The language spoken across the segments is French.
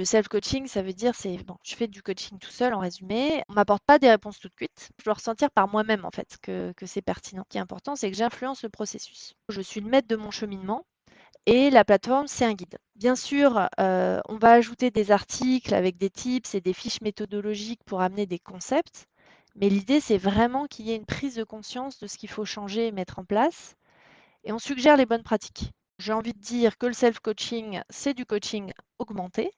Le self-coaching, ça veut dire, c'est bon, je fais du coaching tout seul en résumé. On m'apporte pas des réponses toutes cuites. Je dois ressentir par moi-même en fait que, c'est pertinent. Ce qui est important, c'est que j'influence le processus. Je suis le maître de mon cheminement. Et la plateforme, c'est un guide. Bien sûr, euh, on va ajouter des articles avec des tips et des fiches méthodologiques pour amener des concepts. Mais l'idée, c'est vraiment qu'il y ait une prise de conscience de ce qu'il faut changer et mettre en place. Et on suggère les bonnes pratiques. J'ai envie de dire que le self-coaching, c'est du coaching augmenté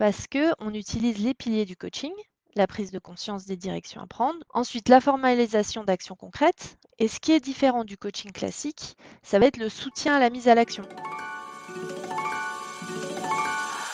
parce qu'on utilise les piliers du coaching, la prise de conscience des directions à prendre, ensuite la formalisation d'actions concrètes, et ce qui est différent du coaching classique, ça va être le soutien à la mise à l'action.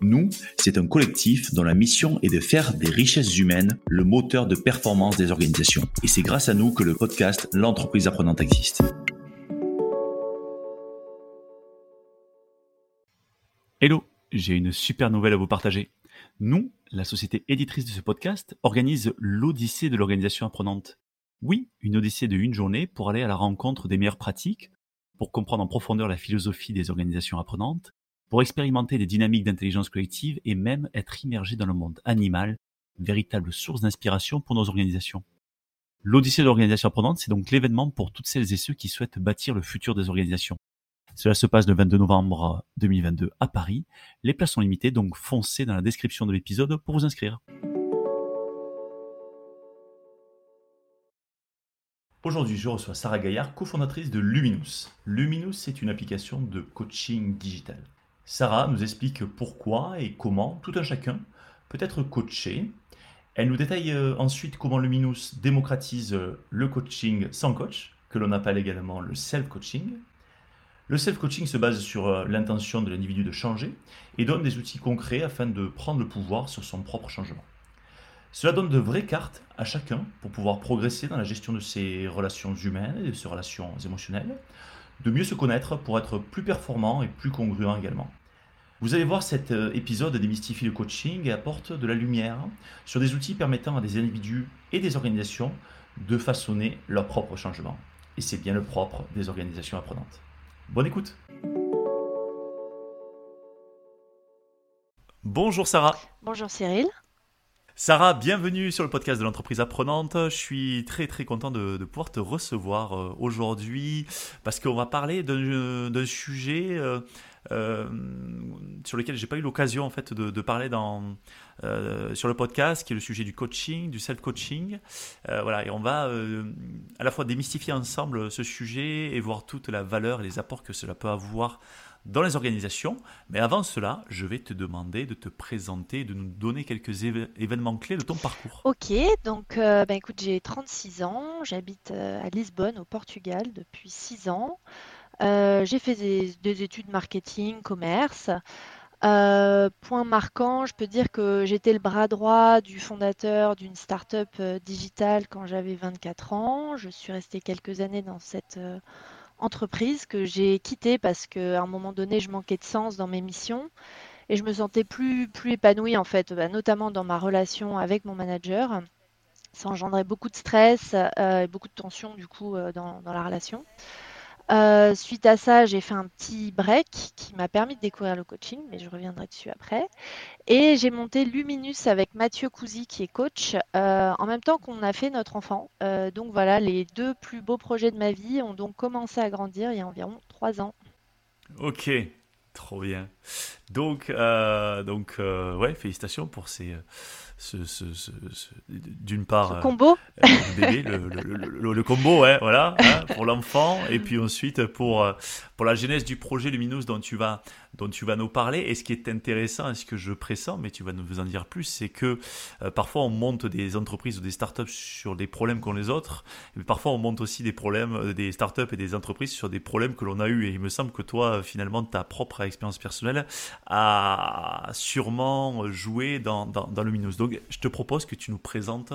Nous, c'est un collectif dont la mission est de faire des richesses humaines le moteur de performance des organisations. Et c'est grâce à nous que le podcast L'entreprise apprenante existe. Hello, j'ai une super nouvelle à vous partager. Nous, la société éditrice de ce podcast, organise l'Odyssée de l'organisation apprenante. Oui, une Odyssée de une journée pour aller à la rencontre des meilleures pratiques, pour comprendre en profondeur la philosophie des organisations apprenantes, pour expérimenter des dynamiques d'intelligence collective et même être immergé dans le monde animal, véritable source d'inspiration pour nos organisations. L'Odyssée de l'organisation apprenante, c'est donc l'événement pour toutes celles et ceux qui souhaitent bâtir le futur des organisations. Cela se passe le 22 novembre 2022 à Paris. Les places sont limitées, donc foncez dans la description de l'épisode pour vous inscrire. Aujourd'hui, je reçois Sarah Gaillard, cofondatrice de Luminous. Luminous, c'est une application de coaching digital. Sarah nous explique pourquoi et comment tout un chacun peut être coaché. Elle nous détaille euh, ensuite comment Luminous démocratise euh, le coaching sans coach, que l'on appelle également le self-coaching. Le self-coaching se base sur euh, l'intention de l'individu de changer et donne des outils concrets afin de prendre le pouvoir sur son propre changement. Cela donne de vraies cartes à chacun pour pouvoir progresser dans la gestion de ses relations humaines et de ses relations émotionnelles, de mieux se connaître pour être plus performant et plus congruent également. Vous allez voir, cet euh, épisode démystifie le coaching et apporte de la lumière sur des outils permettant à des individus et des organisations de façonner leur propre changement. Et c'est bien le propre des organisations apprenantes. Bonne écoute Bonjour Sarah Bonjour Cyril Sarah, bienvenue sur le podcast de l'entreprise apprenante. Je suis très très content de, pouvoir te recevoir euh, aujourd'hui parce qu'on va parler d'un sujet euh, euh, sur lequel j'ai pas eu l'occasion en fait de, parler dans sur le podcast, qui est le sujet du coaching, du self-coaching. voilà, et on va à la fois démystifier ensemble ce sujet et voir toute la valeur et les apports que cela peut avoir dans les organisations. Mais avant cela, je vais te demander de te présenter, de nous donner quelques événements clés de ton parcours. Ok, donc euh, ben, écoute, j'ai 36 ans, j'habite euh, à Lisbonne, au Portugal, depuis 6 ans. Euh, j'ai fait des, études marketing, commerce. point marquant, je peux dire que j'étais le bras droit du fondateur d'une start-up digitale quand j'avais 24 ans. Je suis restée quelques années dans cette entreprise que j'ai quittée parce qu'à un moment donné, je manquais de sens dans mes missions et je me sentais plus, plus épanouie en fait, bah, notamment dans ma relation avec mon manager. Ça engendrait beaucoup de stress euh, et beaucoup de tension du coup euh, dans, dans, la relation. Euh, suite à ça, j'ai fait un petit break qui m'a permis de découvrir le coaching, mais je reviendrai dessus après. Et j'ai monté Luminus avec Mathieu Cousy, qui est coach, euh, en même temps qu'on a fait notre enfant. Euh, donc voilà, les deux plus beaux projets de ma vie ont donc commencé à grandir il y a environ trois ans. Ok, trop bien. Donc, donc ouais, félicitations pour ces ce, ce, ce, d'une part euh, combo. euh, le, bébé, le, le, combo ouais voilà hein, pour l'enfant. Et puis ensuite pour euh, pour la genèse du projet Luminous dont tu vas dont tu vas nous parler. Et ce qui est intéressant et ce que je pressens mais tu vas nous en dire plus c'est que parfois on monte des entreprises ou des startups sur des problèmes qu'ont les autres. Mais parfois on monte aussi des problèmes des startups et des entreprises sur des problèmes que l'on a eu et il me semble que toi finalement ta propre expérience personnelle a sûrement joué dans, dans, Luminous. Donc, je te propose que tu nous présentes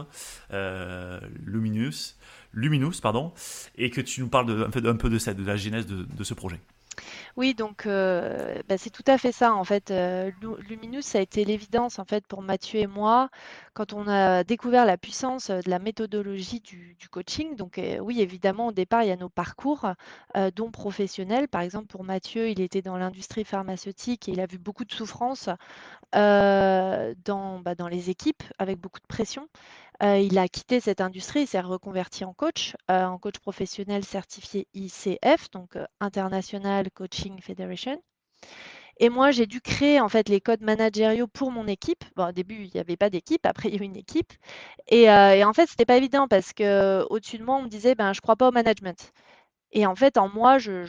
euh, Luminous, pardon, et que tu nous parles un, peu, de la genèse de ce projet. Oui, donc euh, bah, c'est tout à fait ça en fait. Euh, Luminous, ça a été l'évidence en fait pour Mathieu et moi quand on a découvert la puissance euh, de la méthodologie du, coaching. Donc oui, évidemment, au départ, il y a nos parcours, dont professionnels. Par exemple, pour Mathieu, il était dans l'industrie pharmaceutique et il a vu beaucoup de souffrance dans, bah, dans les équipes avec beaucoup de pression. Euh, il a quitté cette industrie, il s'est reconverti en coach, euh, en coach professionnel certifié ICF, donc euh, International Coaching Federation. Et moi, j'ai dû créer en fait les codes managériaux pour mon équipe. Bon, au début, il n'y avait pas d'équipe, après il y a eu une équipe. Et, en fait, c'était pas évident parce que au-dessus de moi, on me disait, ben, je crois pas au management. Et en fait, en moi, je,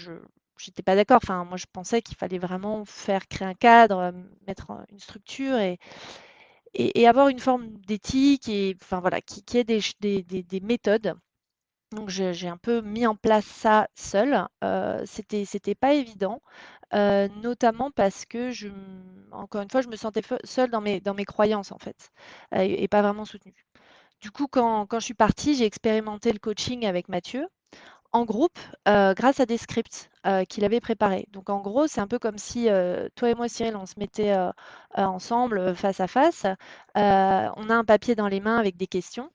j'étais pas d'accord. Enfin, moi, je pensais qu'il fallait vraiment faire créer un cadre, mettre une structure et, et, avoir une forme d'éthique et enfin voilà, qui, qui ait des, des, méthodes. Donc j'ai un peu mis en place ça seul. Euh, c'était c'était pas évident, euh, notamment parce que encore une fois, je me sentais seule dans mes dans mes croyances en fait, et, pas vraiment soutenue. Du coup, quand, quand je suis partie, j'ai expérimenté le coaching avec Mathieu groupe euh, grâce à des scripts euh, qu'il avait préparés. Donc en gros, c'est un peu comme si euh, toi et moi, Cyril, on se mettait ensemble face à face. on a un papier dans les mains avec des questions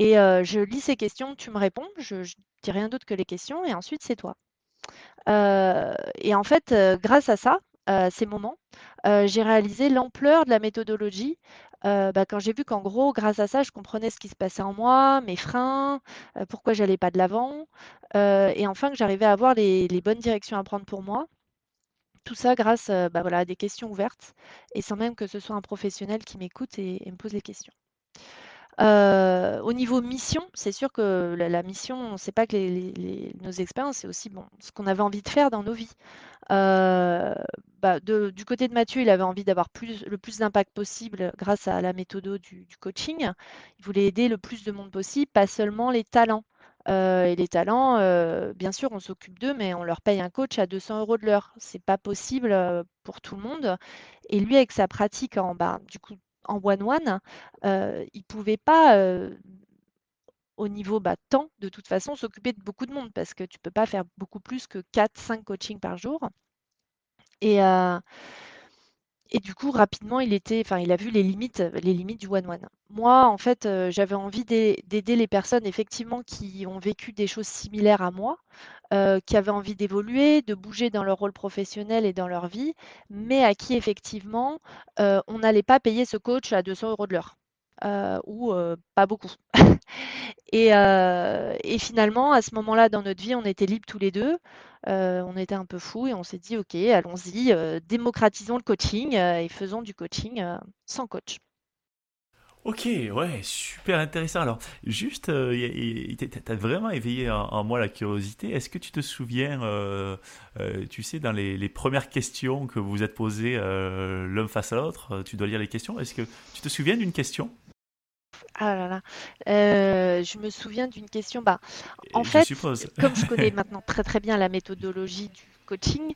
et je lis ces questions, tu me réponds, je, ne dis rien d'autre que les questions et ensuite c'est toi. et en fait, grâce à ça, ces moments, j'ai réalisé l'ampleur de la méthodologie bah, quand j'ai vu qu'en gros, grâce à ça, je comprenais ce qui se passait en moi, mes freins, pourquoi j'allais pas de l'avant, et enfin que j'arrivais à avoir les, bonnes directions à prendre pour moi. Tout ça grâce bah, à des questions ouvertes et sans même que ce soit un professionnel qui m'écoute et, me pose les questions. Au niveau mission, c'est sûr que la, mission, c'est pas que nos expériences, c'est aussi bon, ce qu'on avait envie de faire dans nos vies. Euh, bah, du côté de Mathieu, il avait envie d'avoir le plus d'impact possible grâce à la méthode du, coaching. Il voulait aider le plus de monde possible, pas seulement les talents. Euh, et les talents, euh, bien sûr, on s'occupe d'eux, mais on leur paye un coach à 200 euros de l'heure. C'est pas possible pour tout le monde. Et lui, avec sa pratique en, bah, du coup, en one-one, il pouvait pas au niveau bah, temps, de toute façon, s'occuper de beaucoup de monde parce que tu ne peux pas faire beaucoup plus que 4-5 coachings par jour. Et, euh, et du coup, rapidement, il, était, enfin, il a vu les limites, les limites du one-one. Moi, en fait, euh, j'avais envie d'aider les personnes, effectivement, qui ont vécu des choses similaires à moi, euh, qui avaient envie d'évoluer, de bouger dans leur rôle professionnel et dans leur vie, mais à qui, effectivement, on n'allait pas payer ce coach à 200 euros de l'heure. Euh, ou euh, pas beaucoup. Euh, et, finalement, à ce moment-là dans notre vie, on était libres tous les deux. On était un peu fous et on s'est dit, OK, allons-y, démocratisons le coaching et faisons du coaching sans coach. Ok, ouais, super intéressant. Alors, juste, tu as vraiment éveillé en, moi la curiosité. Est-ce que tu te souviens, tu sais, dans les, les, premières questions que vous vous êtes posées l'un face à l'autre, tu dois lire les questions. Est-ce que tu te souviens d'une question? Ah là là. Euh, je me souviens d'une question. Bah, en fait, comme je connais maintenant très très bien la méthodologie du coaching,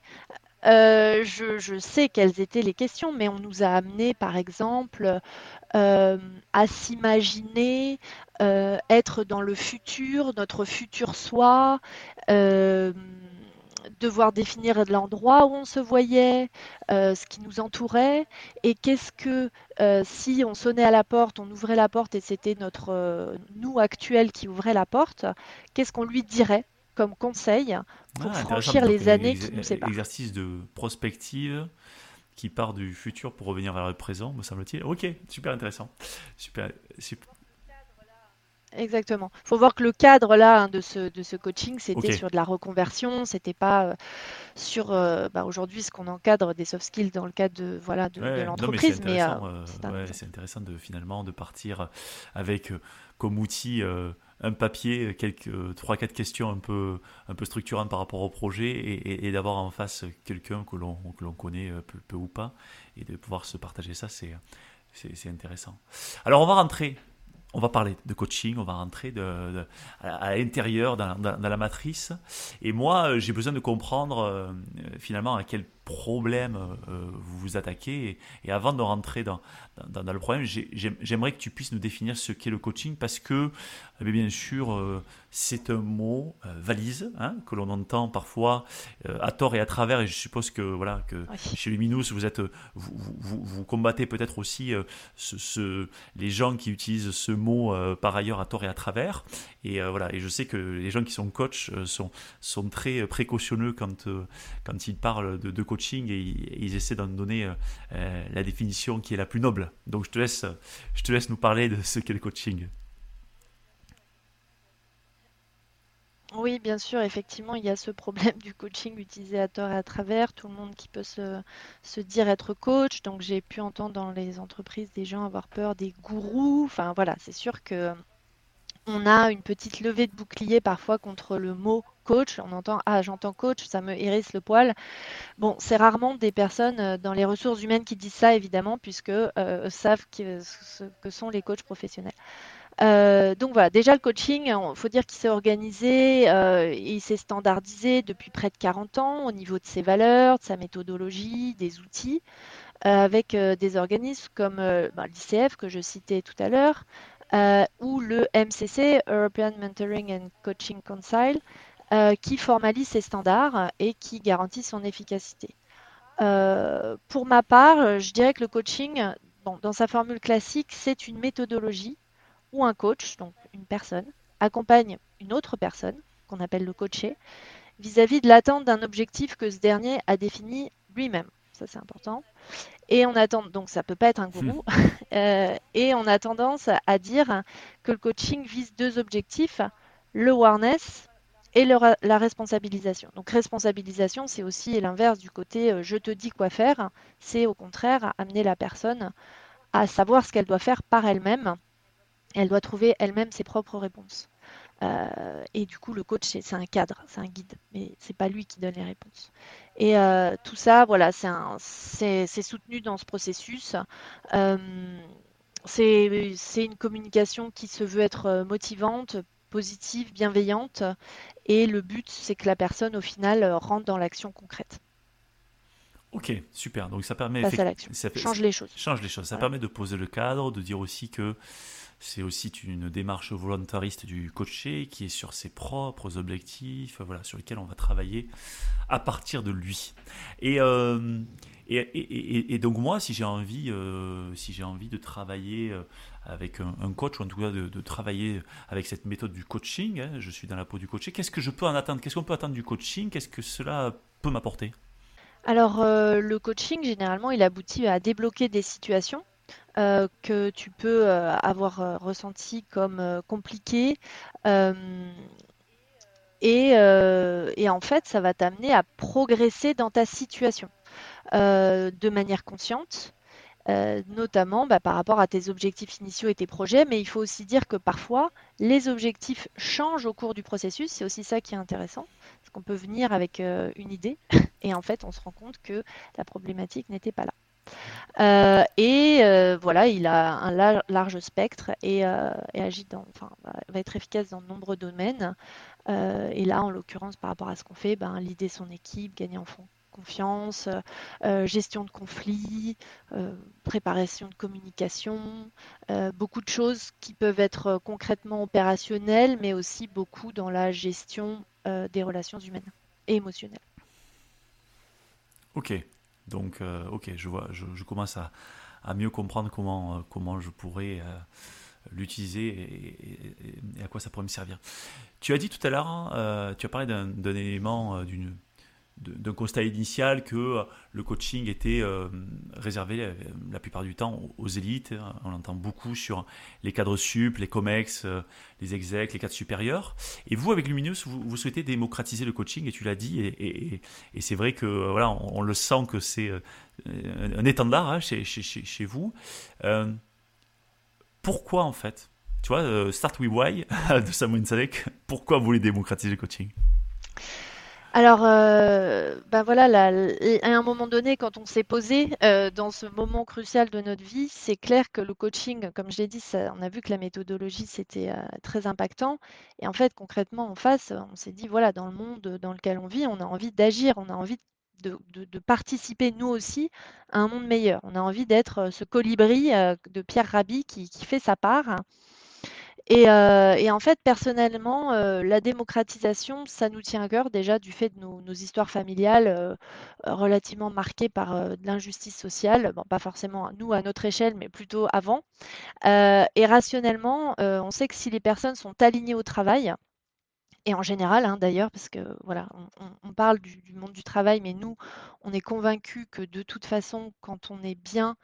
euh, je, sais quelles étaient les questions, mais on nous a amené, par exemple, euh, à s'imaginer être dans le futur, notre futur soi devoir définir l'endroit où on se voyait, euh, ce qui nous entourait, et qu'est-ce que euh, si on sonnait à la porte, on ouvrait la porte et c'était notre euh, nous actuel qui ouvrait la porte, qu'est-ce qu'on lui dirait comme conseil pour ah, franchir les années qui nous séparent? Exercice de prospective qui part du futur pour revenir vers le présent, me semble-t-il. Ok, super intéressant. Super, super, Exactement. Il faut voir que le cadre là hein, de, ce, de ce coaching, c'était sur de la reconversion, c'était pas euh, sur euh, bah, aujourd'hui ce qu'on encadre des soft skills dans le cadre de voilà de, l'entreprise. Mais euh, c'est intéressant, de finalement de partir avec comme outil un papier, quelques trois quatre questions un peu un peu structurantes par rapport au projet et, d'avoir en face quelqu'un que l'on que l'on connaît peu, peu, ou pas et de pouvoir se partager ça, c'est c'est intéressant. Alors on va rentrer on va parler de coaching, on va rentrer à, l'intérieur, dans, la matrice. Et moi, euh, j'ai besoin de comprendre euh, finalement à quel problème vous vous attaquez. Et, avant de rentrer dans, dans, le problème, j'aimerais que tu puisses nous définir ce qu'est le coaching parce que, eh bien sûr, c'est un mot valise hein, que l'on entend parfois à tort et à travers. Et je suppose que, voilà, que chez Luminous, vous, êtes, vous, vous, vous combattez peut-être aussi ce, les gens qui utilisent ce mot par ailleurs à tort et à travers. Et voilà, et je sais que les gens qui sont coachs sont, sont très précautionneux quand, quand ils parlent de, coaching et, ils essaient d'en donner la définition qui est la plus noble. Donc je te laisse, je te laisse nous parler de ce qu'est le coaching. Oui, bien sûr, effectivement, il y a ce problème du coaching utilisé à tort et à travers, tout le monde qui peut se, se dire être coach. Donc j'ai pu entendre dans les entreprises des gens avoir peur des gourous. Enfin voilà, c'est sûr que on a une petite levée de bouclier parfois contre le mot On entend ah j'entends coach, ça me hérisse le poil. Bon, c'est rarement des personnes euh, dans les ressources humaines qui disent ça évidemment puisque euh, savent ce que sont les coachs professionnels. Euh, donc voilà, déjà le coaching, il faut dire qu'il s'est organisé, il s'est standardisé depuis près de 40 ans au niveau de ses valeurs, de sa méthodologie, des outils, avec des organismes comme bah, l'ICF que je citais tout à l'heure, ou le MCC, European Mentoring and Coaching Council, euh, qui formalise ces standards et qui garantit son efficacité. Euh, pour ma part, je dirais que le coaching, dans sa formule classique, c'est une méthodologie où un coach, donc une personne, accompagne une autre personne, qu'on appelle le coaché, vis-à-vis de l'atteinte d'un objectif que ce dernier a défini lui-même. Ça, c'est important. Et on attend, donc ça peut pas être un gourou. Hmm. Euh, et on a tendance à dire que le coaching vise deux objectifs le awareness et la responsabilisation. Donc responsabilisation, c'est aussi l'inverse du côté euh, je te dis quoi faire. C'est au contraire amener la personne à savoir ce qu'elle doit faire par elle-même. Elle doit trouver elle-même ses propres réponses. Euh, et du coup, le coach, c'est un cadre, c'est un guide, mais c'est pas lui qui donne les réponses. Et euh, tout ça, voilà, c'est soutenu dans ce processus. c'est une communication qui se veut être motivante, positive, bienveillante. Et le but, c'est que la personne, au final, euh, rentre dans l'action concrète. Ok, super. Donc ça permet. Passe à l'action. change les choses. Change les choses. Ça permet de poser le cadre, de dire aussi que c'est aussi une démarche volontariste du coaché qui est sur ses propres objectifs, voilà, sur lesquels on va travailler à partir de lui. Et, euh, et, donc moi, si j'ai envie, euh, si j'ai envie de travailler avec un, coach, ou en tout cas de, travailler avec cette méthode du coaching, hein, je suis dans la peau du coaché, qu'est-ce que je peux en attendre? Qu'est-ce qu'on peut attendre du coaching? Qu'est-ce que cela peut m'apporter? Alors le coaching, généralement, il aboutit à débloquer des situations euh, que tu peux euh, avoir euh, ressenti comme compliqué. Et, et, en fait, ça va t'amener à progresser dans ta situation de manière consciente. Notamment bah, par rapport à tes objectifs initiaux et tes projets, mais il faut aussi dire que parfois les objectifs changent au cours du processus, c'est aussi ça qui est intéressant, parce qu'on peut venir avec une idée et en fait on se rend compte que la problématique n'était pas là. Euh, et euh, voilà, il a un large spectre et, euh, agit dans, enfin, va être efficace dans de nombreux domaines. et là, en l'occurrence, par rapport à ce qu'on fait, ben, l'idée son équipe, gagner en confiance, gestion de conflits, préparation de communication, beaucoup de choses qui peuvent être concrètement opérationnelles, mais aussi beaucoup dans la gestion des relations humaines et émotionnelles. Ok, donc, euh, ok, je vois, je, commence à, mieux comprendre comment, euh, comment je pourrais euh, l'utiliser et, à quoi ça pourrait me servir. Tu as dit tout à l'heure, hein, tu as parlé d'un élément, d'une d'un constat initial que euh, le coaching était euh, réservé euh, la plupart du temps aux élites. On l'entend beaucoup sur les cadres sup, les COMEX, les execs, les cadres supérieurs. Et vous, avec Luminous, vous, souhaitez démocratiser le coaching, et tu l'as dit, et, c'est vrai que voilà, on, le sent que c'est un étendard hein, chez, vous. pourquoi en fait? Tu vois, Start With Why de Samuel Sadek, pourquoi vous voulez démocratiser le coaching? Alors, ben voilà, à un moment donné, quand on s'est posé euh, dans ce moment crucial de notre vie, c'est clair que le coaching, comme je l'ai dit, on a vu que la méthodologie, c'était euh, très impactant. Et en fait, concrètement, en face, on s'est dit, voilà, dans le monde dans lequel on vit, on a envie d'agir, on a envie de, participer nous aussi à un monde meilleur. On a envie d'être ce colibri de Pierre Rabhi qui, fait sa part. Et, en fait, personnellement, la démocratisation, ça nous tient à cœur déjà du fait de nos, histoires familiales relativement marquées par de l'injustice sociale. Bon, pas forcément nous à notre échelle, mais plutôt avant. et rationnellement, on sait que si les personnes sont alignées au travail, et en général hein, d'ailleurs, parce que voilà, on, parle du, monde du travail, mais nous, on est convaincus que de toute façon, quand on est bien,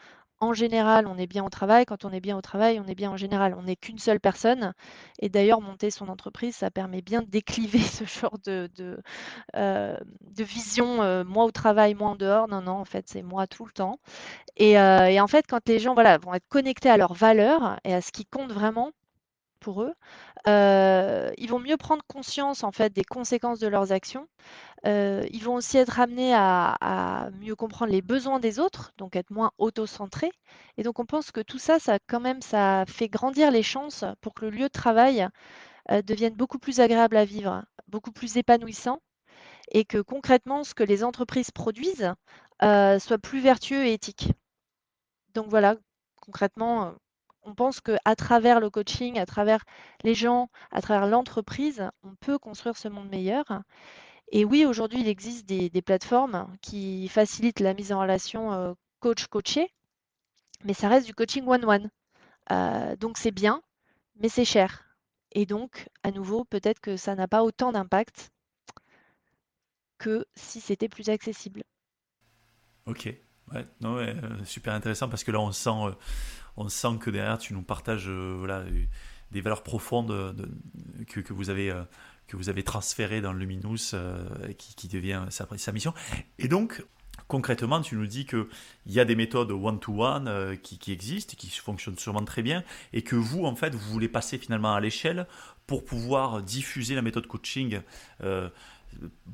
en général, on est bien au travail. Quand on est bien au travail, on est bien en général. On n'est qu'une seule personne. Et d'ailleurs, monter son entreprise, ça permet bien de décliver ce genre de, euh, vision, euh, moi au travail, moi en dehors. Non, non, en fait, c'est moi tout le temps. Et, euh, et, en fait, quand les gens voilà, vont être connectés à leurs valeurs et à ce qui compte vraiment, eux. Euh, ils vont mieux prendre conscience en fait des conséquences de leurs actions. Euh, ils vont aussi être amenés à, mieux comprendre les besoins des autres, donc être moins auto-centrés. Et donc on pense que tout ça, ça quand même, ça fait grandir les chances pour que le lieu de travail euh, devienne beaucoup plus agréable à vivre, beaucoup plus épanouissant, et que concrètement, ce que les entreprises produisent soit plus vertueux et éthique. Donc voilà, concrètement, on pense qu'à travers le coaching, à travers les gens, à travers l'entreprise, on peut construire ce monde meilleur. Et oui, aujourd'hui, il existe des, plateformes qui facilitent la mise en relation euh, coach-coaché, mais ça reste du coaching one-one. Euh, donc c'est bien, mais c'est cher. Et donc, à nouveau, peut-être que ça n'a pas autant d'impact que si c'était plus accessible. Ok, euh, super intéressant parce que là on sent on sent que derrière tu nous partages euh, voilà, des valeurs profondes que, que, vous avez, euh, que vous avez transférées dans Luminous euh, qui, devient sa, sa, mission. Et donc, concrètement, tu nous dis qu'il y a des méthodes one-to-one qui, qui, existent, qui fonctionnent sûrement très bien, et que vous, en fait, vous voulez passer finalement à l'échelle pour pouvoir diffuser la méthode coaching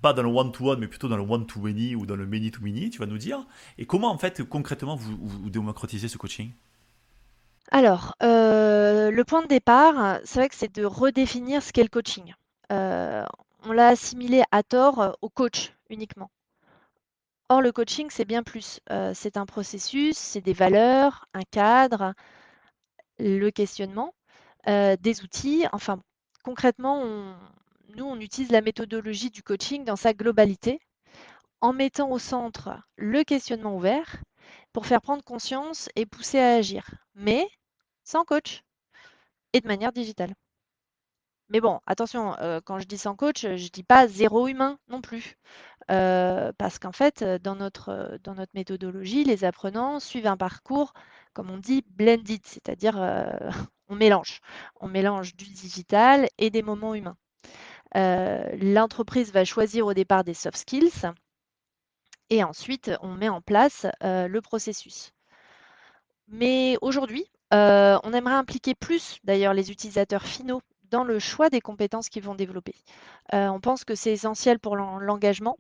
pas dans le one-to-one, mais plutôt dans le one-to-many ou dans le many-to-many, tu vas nous dire. Et comment, en fait, concrètement, vous, vous démocratisez ce coaching? Alors, euh, le point de départ, c'est vrai que c'est de redéfinir ce qu'est le coaching. Euh, on l'a assimilé à tort au coach uniquement. Or, le coaching, c'est bien plus. Euh, c'est un processus, c'est des valeurs, un cadre, le questionnement, des outils. Enfin, concrètement, nous, on utilise la méthodologie du coaching dans sa globalité, en mettant au centre le questionnement ouvert pour faire prendre conscience et pousser à agir. Mais sans coach et de manière digitale. Mais bon, attention, euh, quand je dis sans coach, je dis pas zéro humain non plus. Euh, parce qu'en fait, dans notre, dans notre méthodologie, les apprenants suivent un parcours, comme on dit, blended, c'est-à-dire euh, on mélange. On mélange du digital et des moments humains. L'entreprise va choisir au départ des soft skills et ensuite on met en place le processus. Mais aujourd'hui, euh, on aimerait impliquer plus d'ailleurs les utilisateurs finaux dans le choix des compétences qu'ils vont développer. Euh, on pense que c'est essentiel pour l'engagement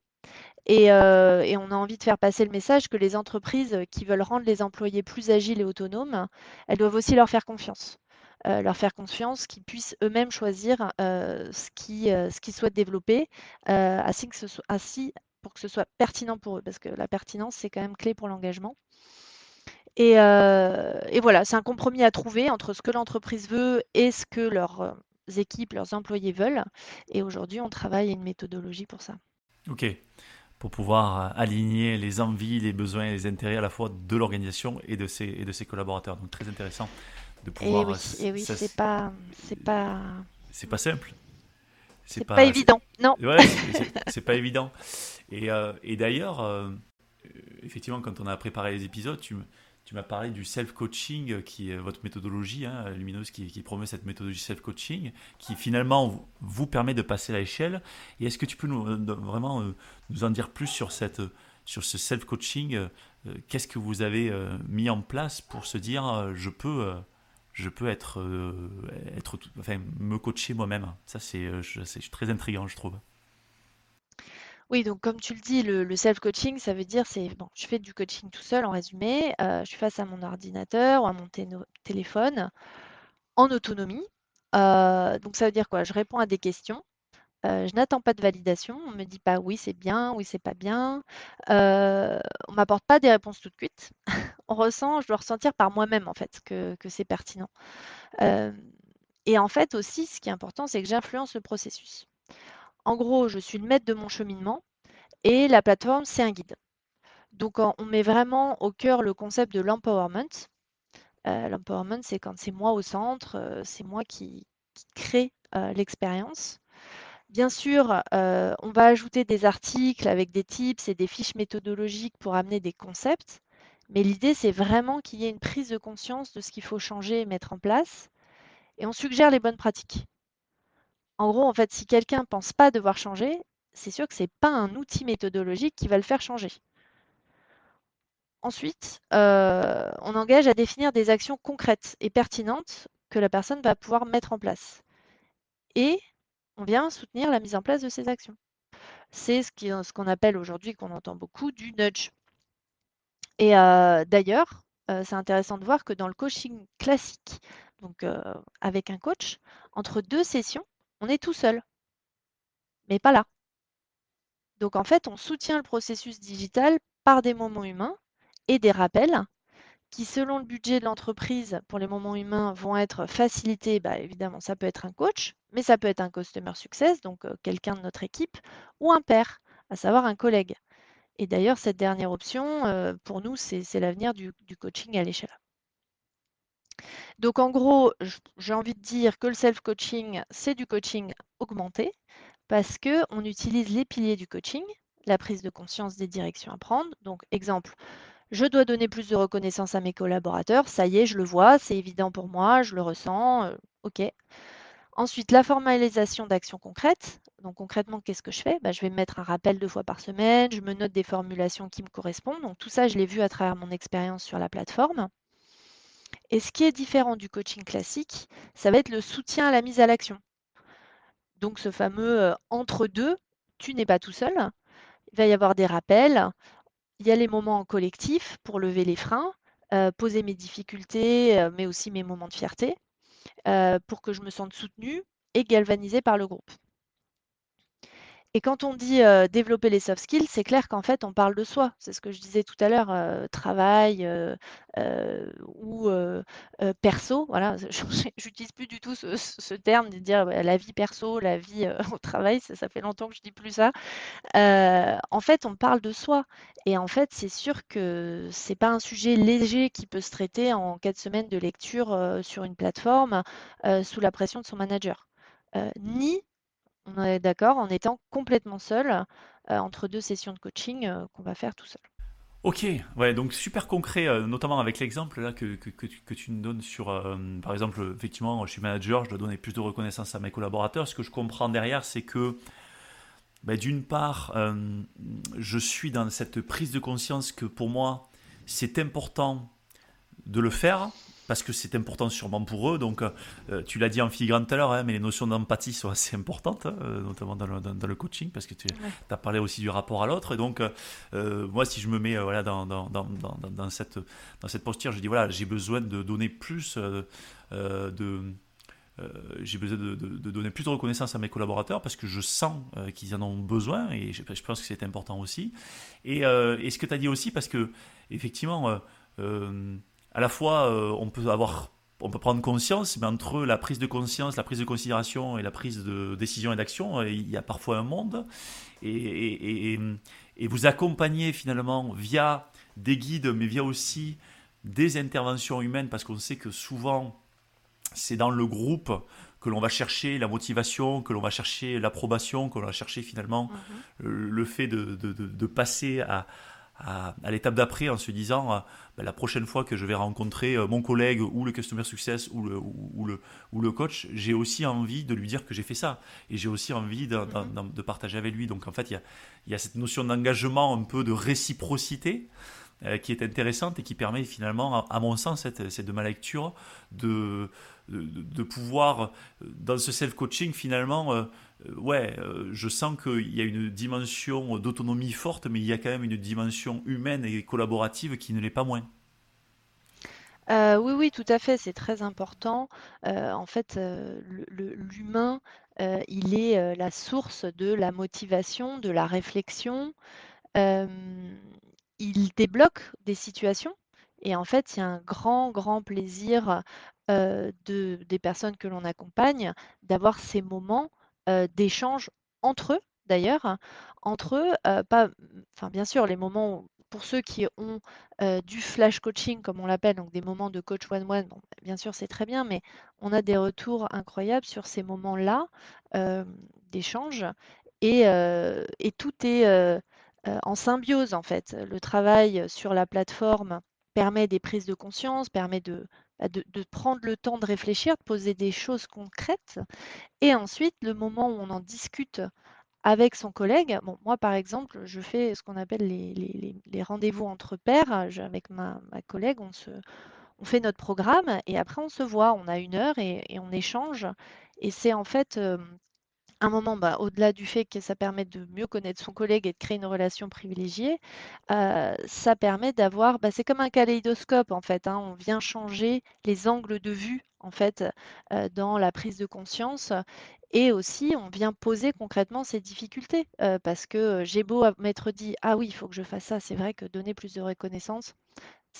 euh, et, on a envie de faire passer le message que les entreprises qui veulent rendre les employés plus agiles et autonomes, elles doivent aussi leur faire confiance. leur faire confiance, qu'ils puissent eux-mêmes choisir ce qu'ils souhaitent développer, que ainsi pour que ce soit pertinent pour eux, parce que la pertinence, c'est quand même clé pour l'engagement. Euh, et, voilà, c'est un compromis à trouver entre ce que l'entreprise veut et ce que leurs euh, équipes, leurs employés veulent. Et aujourd'hui, on travaille une méthodologie pour ça. Ok, pour pouvoir euh, aligner les envies, les besoins et les intérêts à la fois de l'organisation et de ses, et de ses collaborateurs. Donc très intéressant de pouvoir. Et oui, et oui c'est pas, c'est pas. C'est pas simple. C'est pas, évident, non. Ouais, c'est pas évident. Et, et d'ailleurs, effectivement, quand on a préparé les épisodes, tu, tu m'as parlé du self-coaching, qui est votre méthodologie, hein, Lumineuse, qui, promeut cette méthodologie self-coaching, qui finalement vous permet de passer à l'échelle. Et est-ce que tu peux nous, euh, vraiment euh, nous en dire plus sur, cette, sur ce self-coaching euh, Qu'est-ce que vous avez mis en place pour se dire je peux, je peux être, être, enfin, me coacher moi-même? Ça, c'est très intriguant, je trouve. Oui, donc comme tu le dis, le, self-coaching, ça veut dire c'est bon, je fais du coaching tout seul en résumé, euh, je suis face à mon ordinateur ou à mon téléphone en autonomie. Euh, donc ça veut dire quoi? Je réponds à des questions Euh, je n'attends pas de validation. On me dit pas oui, c'est bien, oui, c'est pas bien. On m'apporte pas des réponses toutes cuites. on ressent, je dois ressentir par moi-même en fait que, c'est pertinent. Et en fait aussi, ce qui est important, c'est que j'influence le processus. En gros, je suis le maître de mon cheminement et la plateforme, c'est un guide. Donc, on met vraiment au cœur le concept de l'empowerment. l'empowerment, c'est quand c'est moi au centre, c'est moi qui, crée l'expérience. Bien sûr, euh, on va ajouter des articles avec des tips et des fiches méthodologiques pour amener des concepts, mais l'idée, c'est vraiment qu'il y ait une prise de conscience de ce qu'il faut changer et mettre en place, et on suggère les bonnes pratiques. En gros, en fait, si quelqu'un ne pense pas devoir changer, c'est sûr que ce n'est pas un outil méthodologique qui va le faire changer. Ensuite, euh, on engage à définir des actions concrètes et pertinentes que la personne va pouvoir mettre en place. Et on vient soutenir la mise en place de ces actions. C'est ce qu'on appelle aujourd'hui, qu'on entend beaucoup, du nudge. Et euh, d'ailleurs, euh, c'est intéressant de voir que dans le coaching classique, donc avec un coach, entre deux sessions, on est tout seul, mais pas là. Donc en fait, on soutient le processus digital par des moments humains et des rappels qui, selon le budget de l'entreprise, pour les moments humains, vont être facilités. Bah, évidemment, ça peut être un coach, mais ça peut être un customer success, donc euh, quelqu'un de notre équipe, ou un père, à savoir un collègue. Et d'ailleurs, cette dernière option, euh, pour nous, c'est l'avenir du, coaching à l'échelle. Donc en gros, j'ai envie de dire que le self-coaching, c'est du coaching augmenté parce qu'on utilise les piliers du coaching, la prise de conscience des directions à prendre. Donc exemple, je dois donner plus de reconnaissance à mes collaborateurs. Ça y est, je le vois, c'est évident pour moi, je le ressens. Euh, OK. Ensuite, la formalisation d'actions concrètes. Donc concrètement, qu'est-ce que je fais? Bah, Je vais mettre un rappel deux fois par semaine, je me note des formulations qui me correspondent. Donc tout ça, je l'ai vu à travers mon expérience sur la plateforme. Et ce qui est différent du coaching classique, ça va être le soutien à la mise à l'action. Donc ce fameux euh, entre-deux, tu n'es pas tout seul. Il va y avoir des rappels, il y a les moments en collectif pour lever les freins, euh, poser mes difficultés, euh, mais aussi mes moments de fierté, pour que je me sente soutenue et galvanisée par le groupe. Et quand on dit développer les soft skills, c'est clair qu'en fait, on parle de soi. C'est ce que je disais tout à l'heure, travail ou perso. Voilà, j'utilise plus du tout ce, terme de dire la vie perso, la vie au travail. Ça, fait longtemps que je dis plus ça. en fait, on parle de soi. Et en fait, c'est sûr que c'est pas un sujet léger qui peut se traiter en quatre semaines de lecture sur une plateforme sous la pression de son manager. ni on est d'accord, en étant complètement seul euh, entre deux sessions de coaching euh, qu'on va faire tout seul. Ok, ouais, donc super concret, euh, notamment avec l'exemple là que, que, tu nous donnes sur, par exemple, effectivement, je suis manager, je dois donner plus de reconnaissance à mes collaborateurs. Ce que je comprends derrière, c'est que bah, d'une part, je suis dans cette prise de conscience que pour moi, c'est important de le faire, parce que c'est important sûrement pour eux. Donc, euh, tu l'as dit en filigrane tout à l'heure, hein, mais les notions d'empathie sont assez importantes, euh, notamment dans le, dans, le, coaching, parce que tu as parlé aussi du rapport à l'autre. Et donc, euh, moi, si je me mets voilà, dans, dans, dans, cette, dans cette posture, je dis voilà, j'ai besoin de donner plus de. j'ai besoin de, de, donner plus de reconnaissance à mes collaborateurs parce que je sens qu'ils en ont besoin et je, je pense que c'est important aussi. Et, et, ce que tu as dit aussi, parce que effectivement, à la fois, euh, on peut avoir on peut prendre conscience, mais entre la prise de conscience, la prise de considération et la prise de décision et d'action, euh, il y a parfois un monde. Et, vous accompagnez finalement via des guides, mais via aussi des interventions humaines, parce qu'on sait que souvent, c'est dans le groupe que l'on va chercher la motivation, que l'on va chercher l'approbation, que l'on va chercher finalement mm-hmm. le fait de passer à, à, l'étape d'après en se disant euh, ben, la prochaine fois que je vais rencontrer euh, mon collègue ou le customer success ou le, ou, le, ou le coach, j'ai aussi envie de lui dire que j'ai fait ça et j'ai aussi envie de, mm-hmm. de, partager avec lui. Donc en fait, il y a, il y a cette notion d'engagement, un peu de réciprocité euh, qui est intéressante et qui permet finalement, à, mon sens, c'est de ma lecture, de, de, de, pouvoir, dans ce self-coaching, finalement, ouais, euh, je sens qu'il y a une dimension d'autonomie forte, mais il y a quand même une dimension humaine et collaborative qui ne l'est pas moins. Euh, oui, oui, tout à fait, c'est très important. en fait, l'humain il est la source de la motivation, de la réflexion. il débloque des situations. Et en fait, il y a un grand, grand plaisir de, des personnes que l'on accompagne d'avoir ces moments d'échange entre eux, d'ailleurs, entre eux, pas, enfin bien sûr, les moments pour ceux qui ont du flash coaching, comme on l'appelle, donc des moments de coach one-one, bon, bien sûr, c'est très bien, mais on a des retours incroyables sur ces moments-là d'échange. Et, tout est en symbiose, en fait. Le travail sur la plateforme permet des prises de conscience, permet bah, de, de, prendre le temps de réfléchir, de poser des choses concrètes. Et ensuite, le moment où on en discute avec son collègue, moi par exemple, je fais ce qu'on appelle les, rendez-vous entre pairs. avec ma, collègue, on, fait notre programme et après on se voit, on a une heure et, et on échange. Et c'est en fait un moment, bah, au-delà du fait que ça permet de mieux connaître son collègue et de créer une relation privilégiée, ça permet d'avoir, bah, c'est comme un kaléidoscope en fait, hein. on vient changer les angles de vue en fait dans la prise de conscience et aussi on vient poser concrètement ces difficultés parce que j'ai beau m'être dit ah oui il faut que je fasse ça, c'est vrai que donner plus de reconnaissance,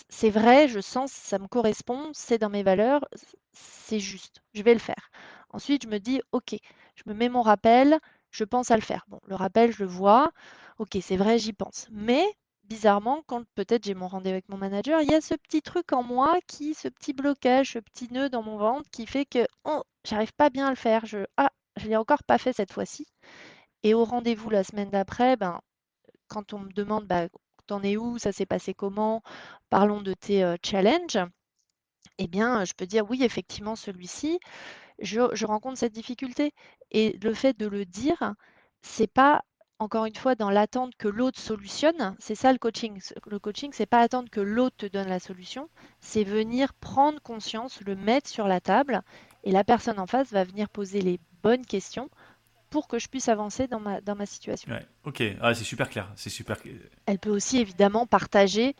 c'est vrai, je sens, ça me correspond, c'est dans mes valeurs, c'est juste, je vais le faire. Ensuite, je me dis, ok, je me mets mon rappel, je pense à le faire. Bon, le rappel, je le vois, ok, c'est vrai, j'y pense. Mais bizarrement, quand peut-être j'ai mon rendez-vous avec mon manager, il y a ce petit truc en moi qui, ce petit blocage, ce petit nœud dans mon ventre qui fait que oh, j'arrive pas bien à le faire. Je, ah, je l'ai encore pas fait cette fois-ci. Et au rendez-vous la semaine d'après, ben, quand on me demande bah, t'en es où, ça s'est passé comment, parlons de tes euh, challenges, eh bien, je peux dire oui, effectivement, celui-ci, je, rencontre cette difficulté. Et le fait de le dire, c'est pas encore une fois dans l'attente que l'autre solutionne. C'est ça le coaching. Le coaching, c'est pas attendre que l'autre te donne la solution, c'est venir prendre conscience, le mettre sur la table, et la personne en face va venir poser les bonnes questions pour que je puisse avancer dans ma, dans ma situation. ok, ah, c'est super clair, c'est super. Elle peut aussi évidemment partager.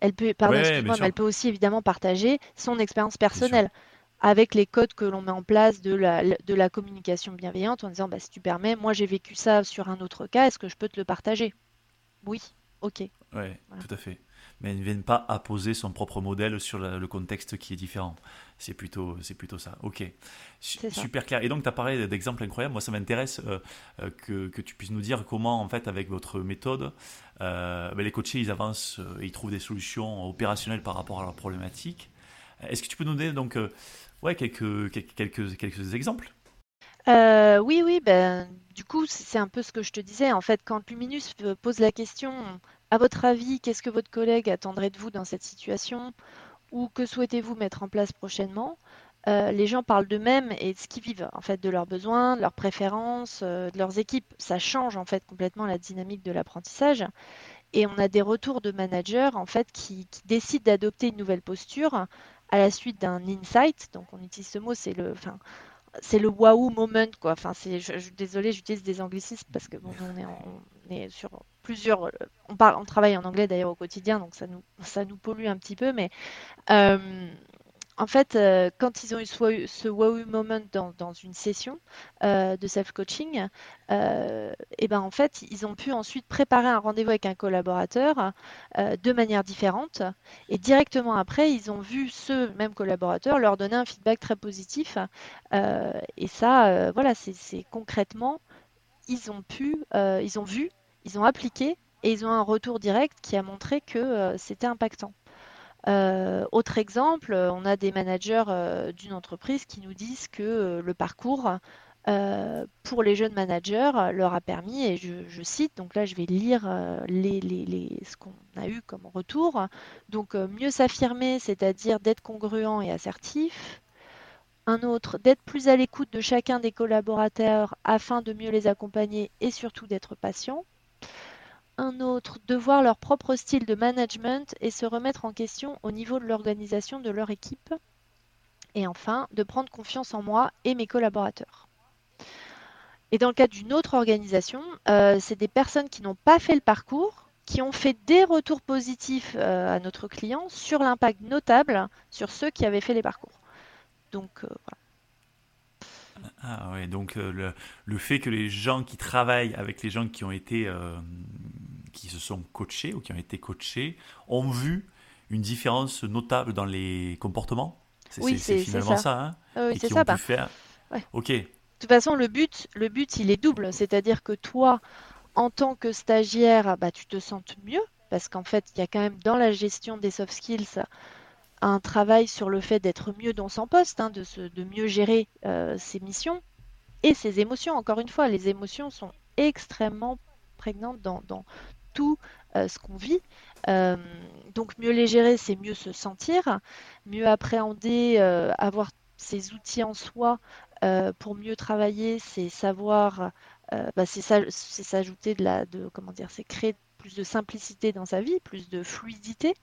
Elle peut, pardon, elle peut aussi évidemment partager son expérience personnelle avec les codes que l'on met en place de la, de la communication bienveillante en disant bah, si tu permets, moi j'ai vécu ça sur un autre cas, est-ce que je peux te le partager? Oui, ok. Oui, tout à fait. Mais elle ne vient pas apposer son propre modèle sur le contexte qui est différent. C'est plutôt, c'est plutôt ça. Ok. Super clair. Et donc, tu as parlé d'exemples incroyables. Moi, ça m'intéresse euh, euh, que, que, tu puisses nous dire comment, en fait, avec votre méthode, euh, ben, les coachés, ils avancent et ils trouvent des solutions opérationnelles par rapport à leurs problématiques. Est-ce que tu peux nous donner donc ouais, quelques, quelques, exemples euh, oui, oui, ben, du coup, c'est un peu ce que je te disais. En fait, quand Luminus pose la question, à votre avis, qu'est-ce que votre collègue attendrait de vous dans cette situation? Ou que souhaitez-vous mettre en place prochainement? Euh, les gens parlent d'eux-mêmes et de ce qu'ils vivent, en fait, de leurs besoins, de leurs préférences, euh, de leurs équipes. Ça change en fait complètement la dynamique de l'apprentissage. Et on a des retours de managers en fait qui décident d'adopter une nouvelle posture à la suite d'un insight. Donc on utilise ce mot, c'est le, enfin, c'est le wow moment quoi. Enfin, c'est, j'utilise des anglicismes parce que bon, on est sur plusieurs, on, parle, on travaille en anglais d'ailleurs au quotidien, donc ça nous, ça nous pollue un petit peu, mais euh, en fait, euh, quand ils ont eu ce, wow moment dans, une session euh, de self-coaching, euh, et ben en fait, ils ont pu ensuite préparer un rendez-vous avec un collaborateur de manière différente. Et directement après, ils ont vu ce même collaborateur leur donner un feedback très positif. et ça, voilà, c'est concrètement, ils ont pu, ils ont vu, ils ont appliqué et ils ont un retour direct qui a montré que c'était impactant. Euh, autre exemple, on a des managers euh, d'une entreprise qui nous disent que euh, le parcours pour les jeunes managers leur a permis, et je, cite, donc là je vais lire ce qu'on a eu comme retour, donc mieux s'affirmer, c'est-à-dire d'être congruent et assertif. Un autre, d'être plus à l'écoute de chacun des collaborateurs afin de mieux les accompagner et surtout d'être patient un autre de voir leur propre style de management et se remettre en question au niveau de l'organisation de leur équipe. Et enfin, de prendre confiance en moi et mes collaborateurs. Et dans le cas d'une autre organisation, euh, c'est des personnes qui n'ont pas fait le parcours, qui ont fait des retours positifs euh, à notre client sur l'impact notable sur ceux qui avaient fait les parcours. Donc euh, voilà. Ah ouais, donc le, le, fait que les gens qui travaillent avec les gens qui ont été, qui se sont coachés ou qui ont été coachés, ont vu une différence notable dans les comportements. Oui, c'est finalement ça. ça hein, oui, c'est ça. Bah, faire... Ok. De toute façon, le but, le but, il est double. C'est-à-dire que toi, en tant que stagiaire, bah, tu te sentes mieux parce qu'en fait, il y a quand même dans la gestion des soft skills un travail sur le fait d'être mieux dans son poste, hein, de, de mieux gérer euh, ses missions et ses émotions. Encore une fois, les émotions sont extrêmement prégnantes dans, tout euh, ce qu'on vit. Euh, donc mieux les gérer, c'est mieux se sentir, mieux appréhender, avoir ces outils en soi pour mieux travailler, c'est savoir, bah, c'est s'ajouter de la, de comment dire, c'est créer plus de simplicité dans sa vie, plus de fluidité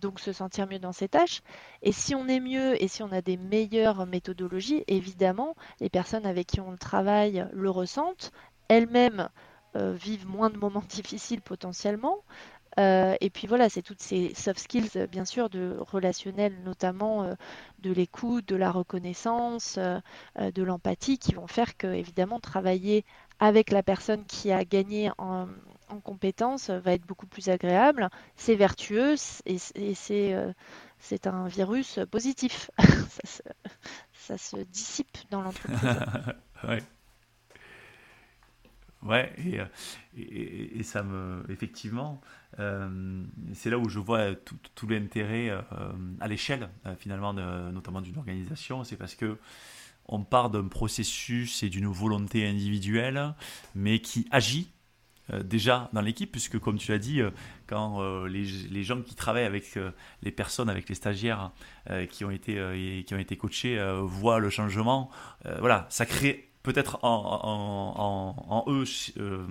donc se sentir mieux dans ses tâches. Et si on est mieux et si on a des meilleures méthodologies, évidemment, les personnes avec qui on travaille le ressentent, elles-mêmes euh, vivent moins de moments difficiles potentiellement. Euh, et puis voilà, c'est toutes ces soft skills, bien sûr, de relationnel, notamment euh, de l'écoute, de la reconnaissance, de l'empathie, qui vont faire que, évidemment, travailler avec la personne qui a gagné en, en compétences va être beaucoup plus agréable. C'est vertueux et, euh, c'est un virus positif. ça, se, dissipe dans l'entreprise. Ouais, et, et, ça me. Effectivement, euh, c'est là où je vois tout, l'intérêt euh, à l'échelle, finalement, notamment d'une organisation. C'est parce que on part d'un processus et d'une volonté individuelle, mais qui agit euh, déjà dans l'équipe, puisque comme tu l'as dit, euh, quand euh, les, gens qui travaillent avec les personnes, avec les stagiaires qui, ont été, qui ont été coachés voient le changement, voilà, ça crée peut-être en, eux,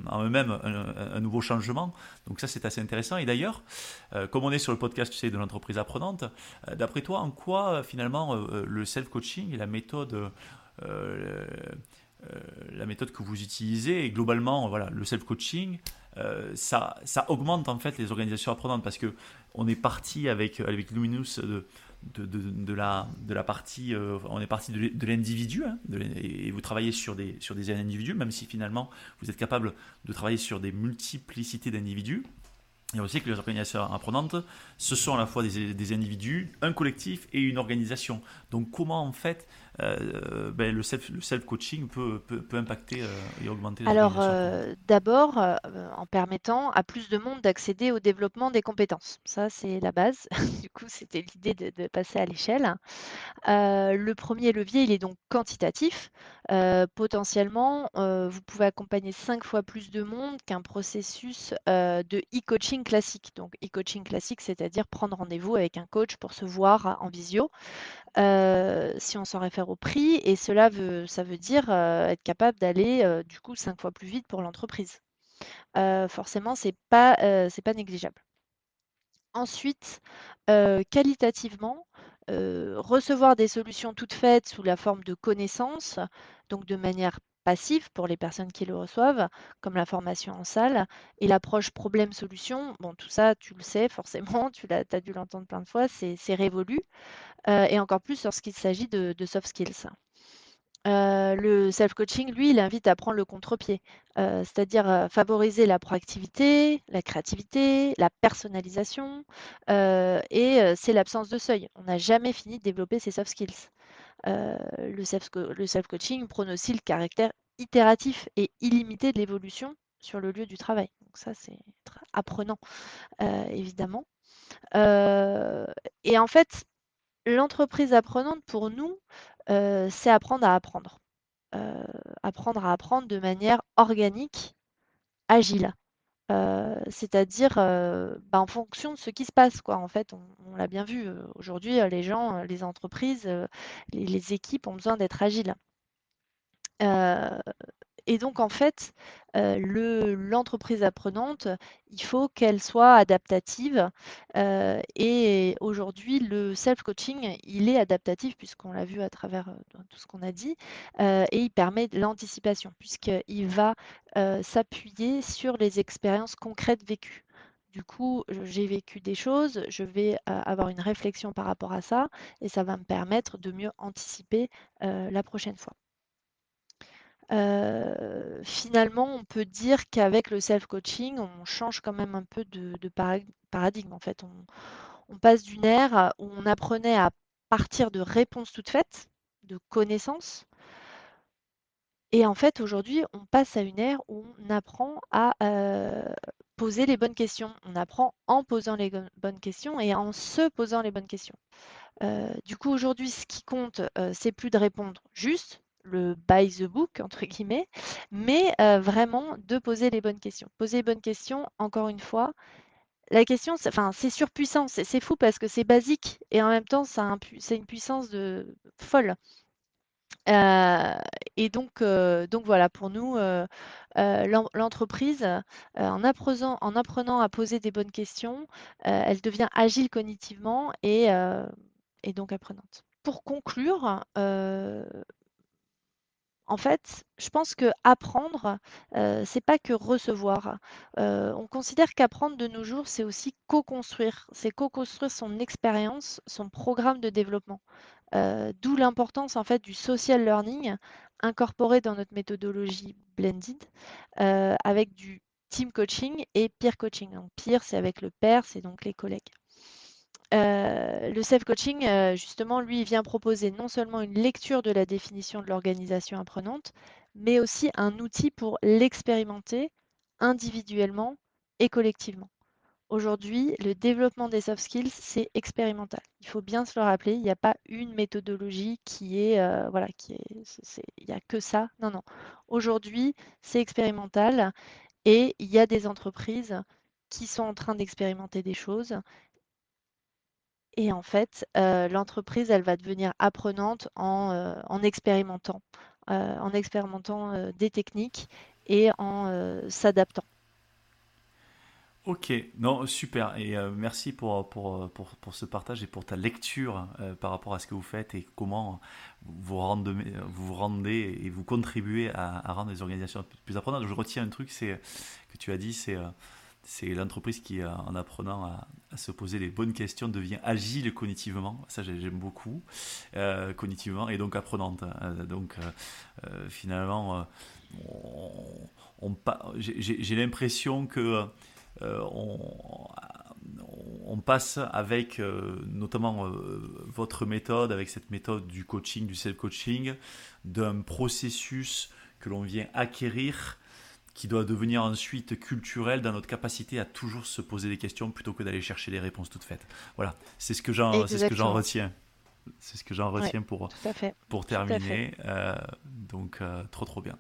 en eux-mêmes, un, nouveau changement. Donc ça, c'est assez intéressant. Et d'ailleurs, comme on est sur le podcast, tu de l'entreprise apprenante, d'après toi, en quoi finalement le self-coaching la méthode euh, la méthode que vous utilisez et globalement voilà le self coaching euh, ça, ça augmente en fait les organisations apprenantes? Parce que on est parti avec avec Luminous de de, la, de la partie, euh, on est parti de l'individu, hein, et vous travaillez sur des, sur des individus, même si finalement vous êtes capable de travailler sur des multiplicités d'individus. Et on sait que les organisations apprenantes, ce sont à la fois des, individus, un collectif et une organisation. Donc comment en fait euh, ben, le self-coaching peut, peut, impacter euh, et augmenter Alors, euh, d'abord, en permettant à plus de monde d'accéder au développement des compétences. Ça, c'est la base. du coup, c'était l'idée de, passer à l'échelle. le premier levier, il est donc quantitatif. Potentiellement, vous pouvez accompagner cinq fois plus de monde qu'un processus de e-coaching classique. Donc, e-coaching classique, c'est-à-dire prendre rendez-vous avec un coach pour se voir en visio. Si on s'en réfère au prix, et cela veut, ça veut dire être capable d'aller du coup cinq fois plus vite pour l'entreprise. forcément, c'est pas, pas négligeable. Ensuite, qualitativement, recevoir des solutions toutes faites sous la forme de connaissances, donc de manière passive pour les personnes qui le reçoivent, comme la formation en salle, et l'approche problème-solution, bon, tout ça, tu le sais forcément, tu as, as dû l'entendre plein de fois, c'est révolu. Euh, et encore plus lorsqu'il s'agit de, soft skills. Le self-coaching, lui, il invite à prendre le contre-pied, c'est-à-dire favoriser la proactivité, la créativité, la personnalisation, et c'est l'absence de seuil. On n'a jamais fini de développer ces soft skills. le self-coaching prône aussi le caractère itératif et illimité de l'évolution sur le lieu du travail. Donc ça, c'est apprenant, évidemment. et en fait, l'entreprise apprenante pour nous, c'est apprendre à apprendre. Apprendre à apprendre de manière organique, agile. C'est-à-dire bah, en fonction de ce qui se passe. En fait, on, l'a bien vu, aujourd'hui, les gens, les entreprises, les, équipes ont besoin d'être agiles. Et donc, en fait, l'entreprise apprenante, il faut qu'elle soit adaptative. Et aujourd'hui, le self-coaching, il est adaptatif, puisqu'on l'a vu à travers tout ce qu'on a dit, et il permet l'anticipation, puisqu'il va s'appuyer sur les expériences concrètes vécues. Du coup, j'ai vécu des choses, je vais avoir une réflexion par rapport à ça, et ça va me permettre de mieux anticiper la prochaine fois. Finalement, on peut dire qu'avec le self-coaching, on change quand même un peu de, paradigme. En fait, on, passe d'une ère où on apprenait à partir de réponses toutes faites, de connaissances. Et en fait, aujourd'hui, on passe à une ère où on apprend à poser les bonnes questions. On apprend en posant les bonnes questions et en se posant les bonnes questions. du coup, aujourd'hui, ce qui compte, c'est plus de répondre juste, le by the book, entre guillemets, mais vraiment de poser les bonnes questions. Poser les bonnes questions, encore une fois, la question, c'est, surpuissant, c'est, fou parce que c'est basique et en même temps, c'est une puissance de, folle. et donc, donc voilà, pour nous, l'entreprise, en, apprenant, en apprenant à poser des bonnes questions, elle devient agile cognitivement et donc apprenante. Pour conclure, en fait, je pense que apprendre, c'est pas que recevoir. On considère qu'apprendre de nos jours, c'est aussi co-construire. C'est co-construire son expérience, son programme de développement. D'où l'importance en fait du social learning incorporé dans notre méthodologie blended avec du team coaching et peer coaching. Donc peer, c'est avec le père, c'est donc les collègues. Euh, le self-coaching, euh, justement, lui, vient proposer non seulement une lecture de la définition de l'organisation apprenante, mais aussi un outil pour l'expérimenter individuellement et collectivement. Aujourd'hui, le développement des soft skills, c'est expérimental. Il faut bien se le rappeler, il n'y a pas une méthodologie qui est, euh, voilà, qui est, il n'y a que ça. Non, non. Aujourd'hui, c'est expérimental et il y a des entreprises qui sont en train d'expérimenter des choses et en fait, l'entreprise, elle va devenir apprenante en, expérimentant, en expérimentant des techniques et en s'adaptant. Ok, non, super. Et merci pour, pour, pour, ce partage et pour ta lecture par rapport à ce que vous faites et comment vous rendez, vous rendez et vous contribuez à, à rendre les organisations plus apprenantes. Je retiens un truc c'est que tu as dit, c'est c'est l'entreprise qui, euh, en apprenant à, se poser les bonnes questions, devient agile cognitivement. Ça, j'aime beaucoup, euh, cognitivement, et donc apprenante. Euh, donc, finalement, j'ai l'impression que on, passe avec notamment votre méthode, avec cette méthode du coaching, du self-coaching, d'un processus que l'on vient acquérir qui doit devenir ensuite culturel dans notre capacité à toujours se poser des questions plutôt que d'aller chercher des réponses toutes faites. Voilà, c'est ce que j'en, retiens. C'est ce que j'en retiens pour, pour terminer. Euh, donc, euh, trop, trop bien.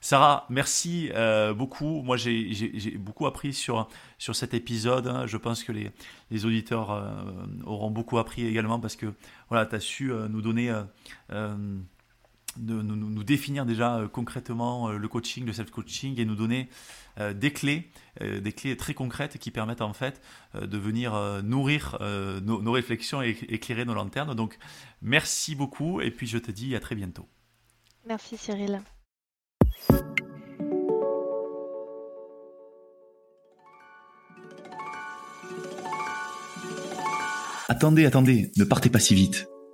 Sarah, merci euh, beaucoup. Moi, j'ai, j'ai, beaucoup appris sur, sur cet épisode. Hein. Je pense que les, les auditeurs auront beaucoup appris également parce que voilà, tu as su nous donner de nous, définir déjà euh, concrètement euh, le coaching, le self-coaching et nous donner euh, des clés, des clés très concrètes qui permettent en fait de venir nourrir nos, réflexions et éclairer nos lanternes. Donc merci beaucoup et puis je te dis à très bientôt. Merci Cyril. Attendez, attendez, ne partez pas si vite.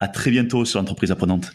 À très bientôt sur l'entreprise apprenante.